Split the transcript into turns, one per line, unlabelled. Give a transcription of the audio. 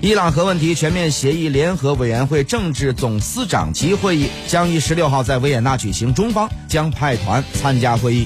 伊朗核问题全面协议联合委员会政治总司长级会议将于十六号在维也纳举行中方将派团参加会议。